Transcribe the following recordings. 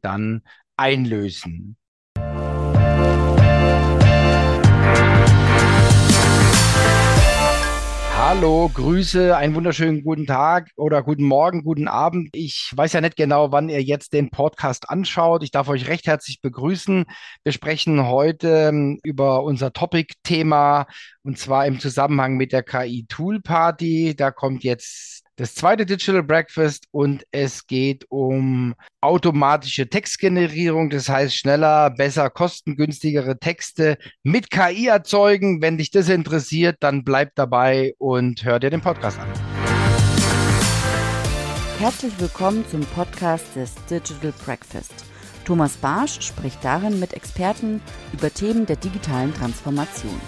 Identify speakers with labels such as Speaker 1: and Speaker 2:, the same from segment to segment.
Speaker 1: dann einlösen. Hallo, Grüße, einen wunderschönen guten Tag oder guten Morgen, guten Abend. Ich weiß ja nicht genau, wann ihr jetzt den Podcast anschaut. Ich darf euch recht herzlich begrüßen. Wir sprechen heute ähm, über unser Topic-Thema und zwar im Zusammenhang mit der KI Tool Party. Da kommt jetzt das zweite Digital Breakfast und es geht um automatische Textgenerierung, das heißt schneller, besser, kostengünstigere Texte mit KI erzeugen. Wenn dich das interessiert, dann bleib dabei und hör dir den Podcast an.
Speaker 2: Herzlich willkommen zum Podcast des Digital Breakfast. Thomas Barsch spricht darin mit Experten über Themen der digitalen Transformation.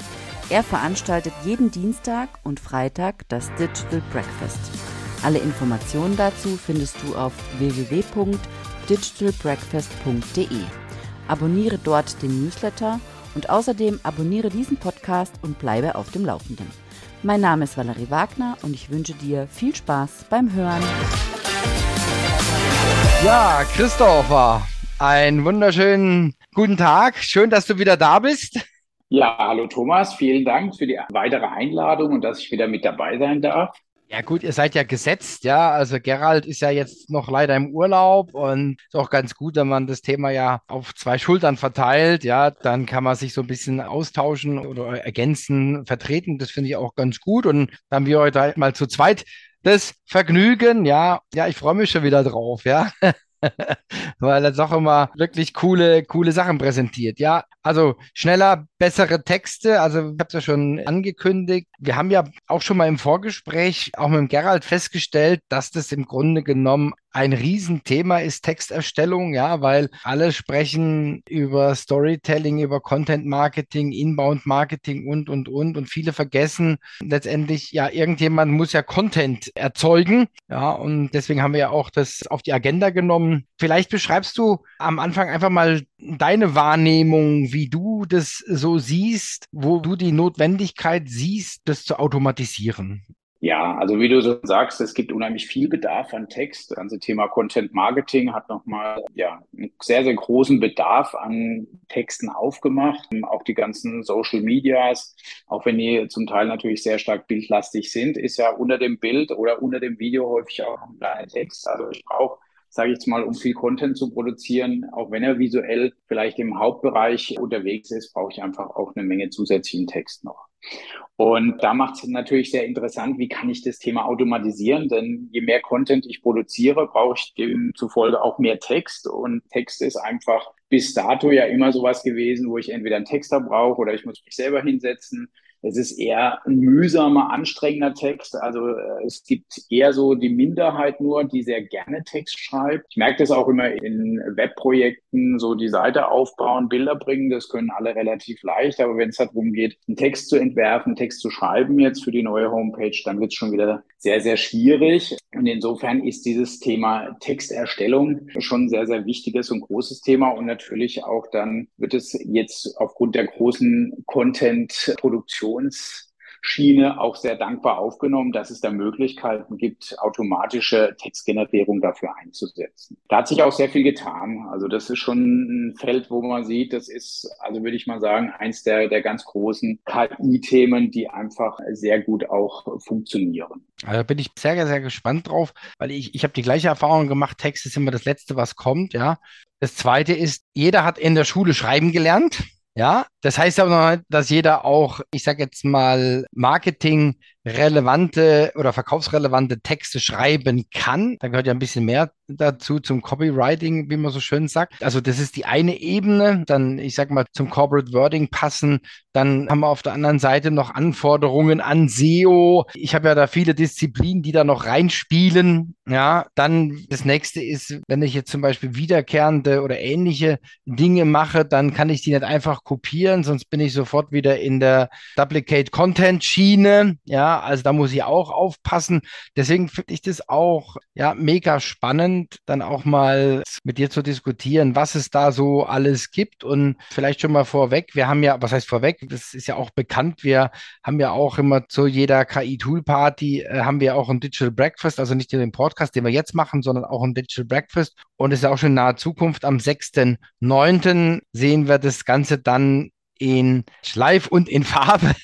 Speaker 2: Er veranstaltet jeden Dienstag und Freitag das Digital Breakfast. Alle Informationen dazu findest du auf www.digitalbreakfast.de. Abonniere dort den Newsletter und außerdem abonniere diesen Podcast und bleibe auf dem Laufenden. Mein Name ist Valerie Wagner und ich wünsche dir viel Spaß beim Hören.
Speaker 1: Ja, Christopher, einen wunderschönen guten Tag. Schön, dass du wieder da bist.
Speaker 3: Ja, hallo Thomas, vielen Dank für die weitere Einladung und dass ich wieder mit dabei sein darf.
Speaker 1: Ja gut, ihr seid ja gesetzt, ja. Also Gerald ist ja jetzt noch leider im Urlaub und ist auch ganz gut, wenn man das Thema ja auf zwei Schultern verteilt, ja. Dann kann man sich so ein bisschen austauschen oder ergänzen, vertreten. Das finde ich auch ganz gut. Und dann haben wir heute halt mal zu zweit das Vergnügen, ja. Ja, ich freue mich schon wieder drauf, ja. weil er auch immer wirklich coole, coole Sachen präsentiert. Ja, also schneller, bessere Texte. Also ich habe es ja schon angekündigt. Wir haben ja auch schon mal im Vorgespräch auch mit dem Gerald festgestellt, dass das im Grunde genommen ein Riesenthema ist Texterstellung, ja, weil alle sprechen über Storytelling, über Content Marketing, Inbound Marketing und, und, und. Und viele vergessen letztendlich, ja, irgendjemand muss ja Content erzeugen. Ja, und deswegen haben wir ja auch das auf die Agenda genommen. Vielleicht beschreibst du am Anfang einfach mal deine Wahrnehmung, wie du das so siehst, wo du die Notwendigkeit siehst, das zu automatisieren.
Speaker 3: Ja, also wie du so sagst, es gibt unheimlich viel Bedarf an Text. Das ganze Thema Content Marketing hat nochmal ja, einen sehr, sehr großen Bedarf an Texten aufgemacht. Auch die ganzen Social Medias, auch wenn die zum Teil natürlich sehr stark bildlastig sind, ist ja unter dem Bild oder unter dem Video häufig auch ein kleiner Text. Also ich brauche sage ich jetzt mal, um viel Content zu produzieren, auch wenn er visuell vielleicht im Hauptbereich unterwegs ist, brauche ich einfach auch eine Menge zusätzlichen Text noch. Und da macht es natürlich sehr interessant, wie kann ich das Thema automatisieren? Denn je mehr Content ich produziere, brauche ich demzufolge auch mehr Text. Und Text ist einfach bis dato ja immer sowas gewesen, wo ich entweder einen Texter brauche oder ich muss mich selber hinsetzen es ist eher ein mühsamer, anstrengender Text. Also äh, es gibt eher so die Minderheit nur, die sehr gerne Text schreibt. Ich merke das auch immer in Webprojekten, so die Seite aufbauen, Bilder bringen, das können alle relativ leicht. Aber wenn es darum geht, einen Text zu entwerfen, einen Text zu schreiben jetzt für die neue Homepage, dann wird es schon wieder sehr, sehr schwierig. Und insofern ist dieses Thema Texterstellung schon ein sehr, sehr wichtiges und großes Thema. Und natürlich auch dann wird es jetzt aufgrund der großen Content-Produktion Kommunikationsschiene auch sehr dankbar aufgenommen, dass es da Möglichkeiten gibt, automatische Textgenerierung dafür einzusetzen. Da hat sich auch sehr viel getan. Also das ist schon ein Feld, wo man sieht, das ist, also würde ich mal sagen, eins der, der ganz großen KI-Themen, die einfach sehr gut auch funktionieren.
Speaker 1: Also da bin ich sehr, sehr gespannt drauf, weil ich, ich habe die gleiche Erfahrung gemacht, Text ist immer das Letzte, was kommt, ja. Das Zweite ist, jeder hat in der Schule schreiben gelernt. Ja, das heißt aber noch dass jeder auch, ich sage jetzt mal, Marketing relevante oder verkaufsrelevante Texte schreiben kann. Da gehört ja ein bisschen mehr dazu zum Copywriting, wie man so schön sagt. Also das ist die eine Ebene. Dann, ich sag mal, zum Corporate Wording passen. Dann haben wir auf der anderen Seite noch Anforderungen an SEO. Ich habe ja da viele Disziplinen, die da noch reinspielen. Ja, dann das nächste ist, wenn ich jetzt zum Beispiel wiederkehrende oder ähnliche Dinge mache, dann kann ich die nicht einfach kopieren, sonst bin ich sofort wieder in der Duplicate Content Schiene. Ja, also da muss ich auch aufpassen. Deswegen finde ich das auch ja mega spannend, dann auch mal mit dir zu diskutieren, was es da so alles gibt und vielleicht schon mal vorweg. Wir haben ja, was heißt vorweg? Das ist ja auch bekannt. Wir haben ja auch immer zu jeder KI-Tool-Party äh, haben wir auch ein Digital Breakfast, also nicht nur den Podcast, den wir jetzt machen, sondern auch ein Digital Breakfast. Und es ist auch schon in naher Zukunft. Am 6.9. sehen wir das Ganze dann in Schleif und in Farbe.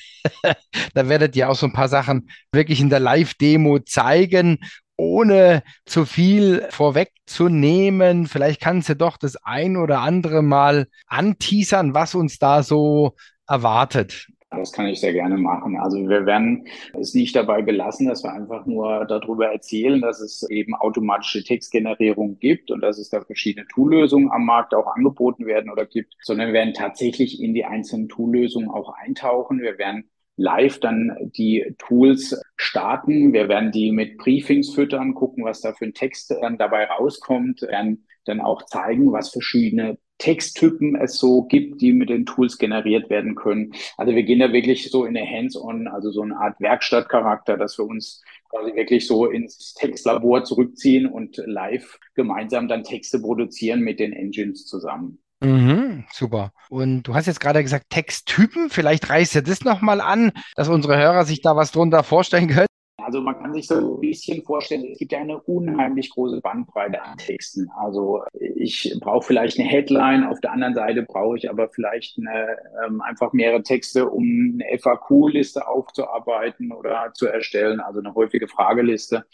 Speaker 1: da werdet ihr auch so ein paar Sachen wirklich in der Live-Demo zeigen ohne zu viel vorwegzunehmen, vielleicht kannst du doch das ein oder andere mal anteasern, was uns da so erwartet.
Speaker 3: Das kann ich sehr gerne machen. Also wir werden es nicht dabei belassen, dass wir einfach nur darüber erzählen, dass es eben automatische Textgenerierung gibt und dass es da verschiedene Toollösungen am Markt auch angeboten werden oder gibt, sondern wir werden tatsächlich in die einzelnen Toollösungen auch eintauchen. Wir werden live dann die Tools starten. Wir werden die mit Briefings füttern, gucken, was da für ein Text dann dabei rauskommt, werden dann auch zeigen, was verschiedene Texttypen es so gibt, die mit den Tools generiert werden können. Also wir gehen da wirklich so in eine Hands-on, also so eine Art Werkstattcharakter, dass wir uns quasi wirklich so ins Textlabor zurückziehen und live gemeinsam dann Texte produzieren mit den Engines zusammen.
Speaker 1: Mhm, super. Und du hast jetzt gerade gesagt Texttypen. Vielleicht reißt ihr das nochmal an, dass unsere Hörer sich da was drunter vorstellen können.
Speaker 3: Also man kann sich so ein bisschen vorstellen, es gibt ja eine unheimlich große Bandbreite an Texten. Also ich brauche vielleicht eine Headline, auf der anderen Seite brauche ich aber vielleicht eine, ähm, einfach mehrere Texte, um eine FAQ-Liste aufzuarbeiten oder zu erstellen, also eine häufige Frageliste.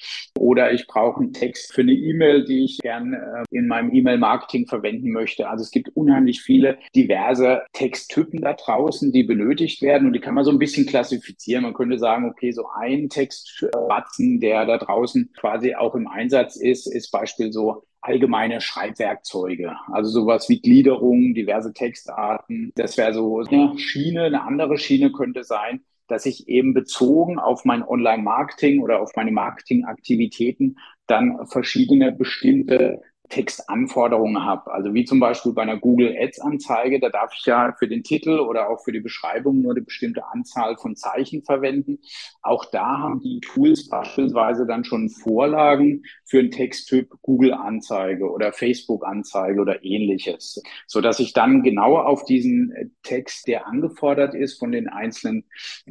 Speaker 3: Oder ich brauche einen Text für eine E-Mail, die ich gern äh, in meinem E-Mail-Marketing verwenden möchte. Also es gibt unheimlich viele diverse Texttypen da draußen, die benötigt werden und die kann man so ein bisschen klassifizieren. Man könnte sagen, okay, so ein Text Batzen, der da draußen quasi auch im Einsatz ist, ist Beispiel so allgemeine Schreibwerkzeuge. Also sowas wie Gliederung, diverse Textarten. Das wäre so eine Schiene. Eine andere Schiene könnte sein, dass ich eben bezogen auf mein Online-Marketing oder auf meine Marketingaktivitäten dann verschiedene bestimmte Textanforderungen habe. Also wie zum Beispiel bei einer Google Ads Anzeige, da darf ich ja für den Titel oder auch für die Beschreibung nur eine bestimmte Anzahl von Zeichen verwenden. Auch da haben die Tools beispielsweise dann schon Vorlagen für einen Texttyp Google Anzeige oder Facebook Anzeige oder ähnliches, so dass ich dann genauer auf diesen Text, der angefordert ist von den einzelnen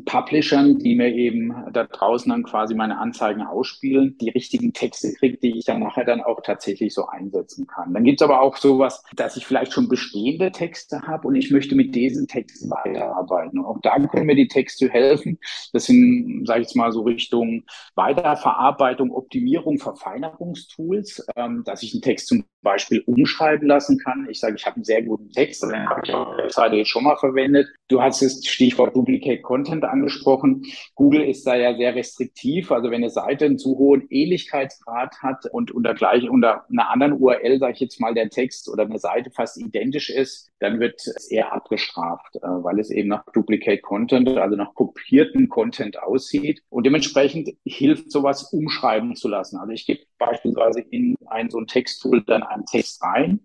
Speaker 3: Publishern, die mir eben da draußen dann quasi meine Anzeigen ausspielen, die richtigen Texte kriege, die ich dann nachher dann auch tatsächlich so ein einsetzen kann. Dann gibt es aber auch sowas, dass ich vielleicht schon bestehende Texte habe und ich möchte mit diesen Texten weiterarbeiten. Und auch da können mir die Texte helfen. Das sind, sage ich jetzt mal, so Richtung Weiterverarbeitung, Optimierung, Verfeinerungstools, ähm, dass ich einen Text zum Beispiel umschreiben lassen kann. Ich sage, ich habe einen sehr guten Text, den habe ich auf der Webseite jetzt schon mal verwendet. Du hast das Stichwort Duplicate Content angesprochen. Google ist da ja sehr restriktiv. Also wenn eine Seite einen zu hohen Ähnlichkeitsgrad hat und unter gleich unter einer anderen URL, sage ich jetzt mal, der Text oder eine Seite fast identisch ist, dann wird es eher abgestraft, äh, weil es eben nach Duplicate Content, also nach kopierten Content aussieht. Und dementsprechend hilft sowas umschreiben zu lassen. Also ich gebe beispielsweise in ein so ein Texttool dann einen Text rein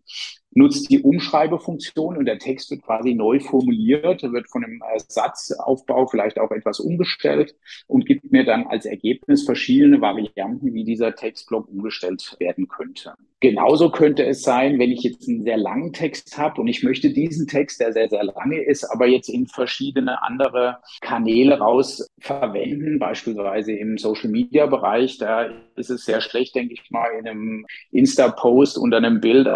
Speaker 3: nutzt die Umschreibefunktion und der Text wird quasi neu formuliert, wird von dem Satzaufbau vielleicht auch etwas umgestellt und gibt mir dann als Ergebnis verschiedene Varianten, wie dieser Textblock umgestellt werden könnte. Genauso könnte es sein, wenn ich jetzt einen sehr langen Text habe und ich möchte diesen Text, der sehr, sehr lange ist, aber jetzt in verschiedene andere Kanäle raus verwenden, beispielsweise im Social Media Bereich. Da ist es sehr schlecht, denke ich mal, in einem Insta-Post unter einem Bild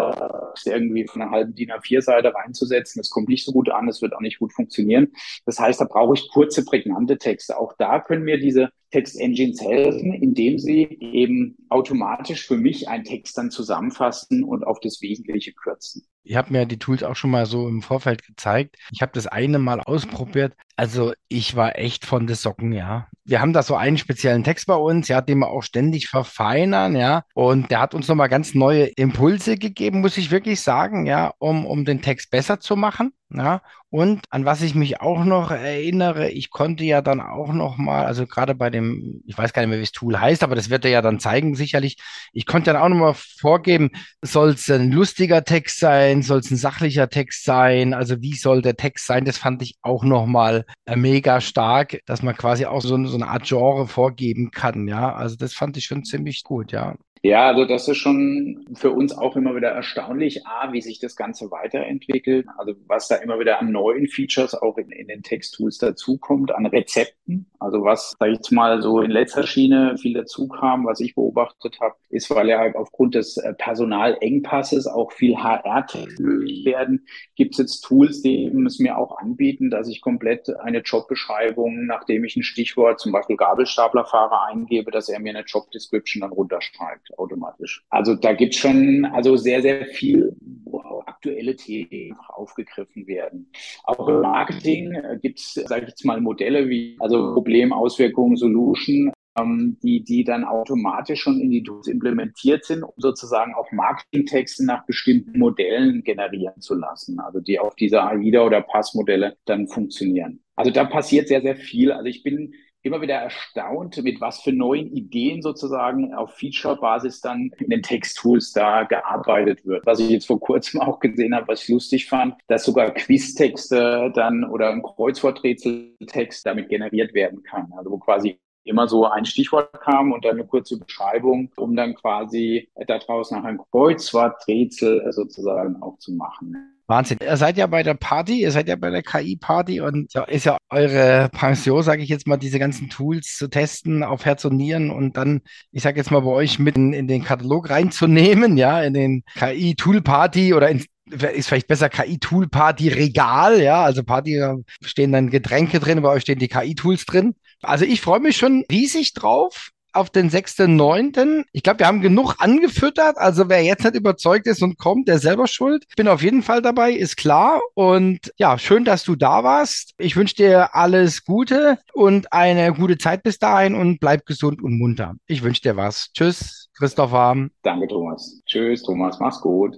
Speaker 3: irgendwie von einer halben DIN A4-Seite reinzusetzen. Das kommt nicht so gut an, es wird auch nicht gut funktionieren. Das heißt, da brauche ich kurze, prägnante Texte. Auch da können mir diese Text-Engines helfen, indem sie eben automatisch für mich einen Text dann zusammenfassen und auf das Wesentliche kürzen.
Speaker 1: Ich habe mir die Tools auch schon mal so im Vorfeld gezeigt. Ich habe das eine mal ausprobiert. Also ich war echt von den Socken, ja. wir haben da so einen speziellen Text bei uns, ja, den wir auch ständig verfeinern, ja. Und der hat uns nochmal ganz neue Impulse gegeben, muss ich wirklich sagen, ja, um, um den Text besser zu machen. Ja, und an was ich mich auch noch erinnere, ich konnte ja dann auch noch mal, also gerade bei dem, ich weiß gar nicht mehr, wie das Tool heißt, aber das wird er ja dann zeigen, sicherlich. Ich konnte dann auch noch mal vorgeben, soll es ein lustiger Text sein, soll es ein sachlicher Text sein, also wie soll der Text sein? Das fand ich auch noch mal äh, mega stark, dass man quasi auch so, so eine Art Genre vorgeben kann, ja. Also das fand ich schon ziemlich gut, ja.
Speaker 3: Ja, also das ist schon für uns auch immer wieder erstaunlich, A, wie sich das Ganze weiterentwickelt, also was da immer wieder an neuen Features auch in, in den Texttools dazukommt, an Rezepten. Also was, sag ich jetzt mal, so in letzter Schiene viel dazu kam, was ich beobachtet habe, ist, weil ja halt aufgrund des äh, Personalengpasses auch viel HR-Text möglich werden, gibt es jetzt Tools, die eben es mir auch anbieten, dass ich komplett eine Jobbeschreibung, nachdem ich ein Stichwort, zum Beispiel Gabelstaplerfahrer eingebe, dass er mir eine Job-Description dann runterschreibt automatisch. Also da gibt's schon also sehr, sehr viel, aktuelle Themen aufgegriffen werden. Auch im Marketing äh, gibt's, sage ich jetzt mal, Modelle wie also Problem, Auswirkungen, Solution, ähm, die, die dann automatisch schon in die Tools implementiert sind, um sozusagen auch Marketingtexte nach bestimmten Modellen generieren zu lassen, also die auf diese AIDA oder Passmodelle dann funktionieren. Also da passiert sehr, sehr viel. Also ich bin immer wieder erstaunt, mit was für neuen Ideen sozusagen auf Feature-Basis dann in den Text-Tools da gearbeitet wird. Was ich jetzt vor kurzem auch gesehen habe, was ich lustig fand, dass sogar Quiztexte dann oder ein Kreuzworträtseltext damit generiert werden kann. Also wo quasi immer so ein Stichwort kam und dann eine kurze Beschreibung, um dann quasi daraus nach einem Kreuzworträtsel sozusagen auch zu machen.
Speaker 1: Wahnsinn. Ihr seid ja bei der Party, ihr seid ja bei der KI-Party und ja, ist ja eure Pension, sage ich jetzt mal, diese ganzen Tools zu testen auf Herz und Nieren und dann, ich sage jetzt mal, bei euch mit in, in den Katalog reinzunehmen, ja, in den KI-Tool-Party oder in, ist vielleicht besser KI-Tool-Party-Regal, ja, also Party stehen dann Getränke drin, bei euch stehen die KI-Tools drin. Also ich freue mich schon riesig drauf auf den 6.9. Ich glaube, wir haben genug angefüttert. Also wer jetzt nicht überzeugt ist und kommt, der selber schuld. Ich bin auf jeden Fall dabei, ist klar. Und ja, schön, dass du da warst. Ich wünsche dir alles Gute und eine gute Zeit bis dahin und bleib gesund und munter. Ich wünsche dir was. Tschüss, Christopher.
Speaker 3: Danke, Thomas. Tschüss, Thomas. Mach's gut.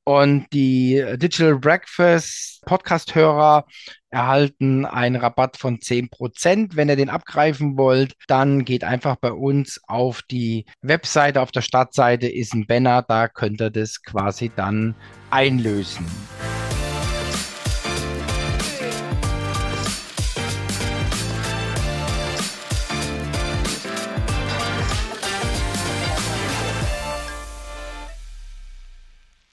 Speaker 1: Und die Digital Breakfast Podcast-Hörer erhalten einen Rabatt von 10%. Wenn ihr den abgreifen wollt, dann geht einfach bei uns auf die Webseite. Auf der Startseite ist ein Banner, da könnt ihr das quasi dann einlösen.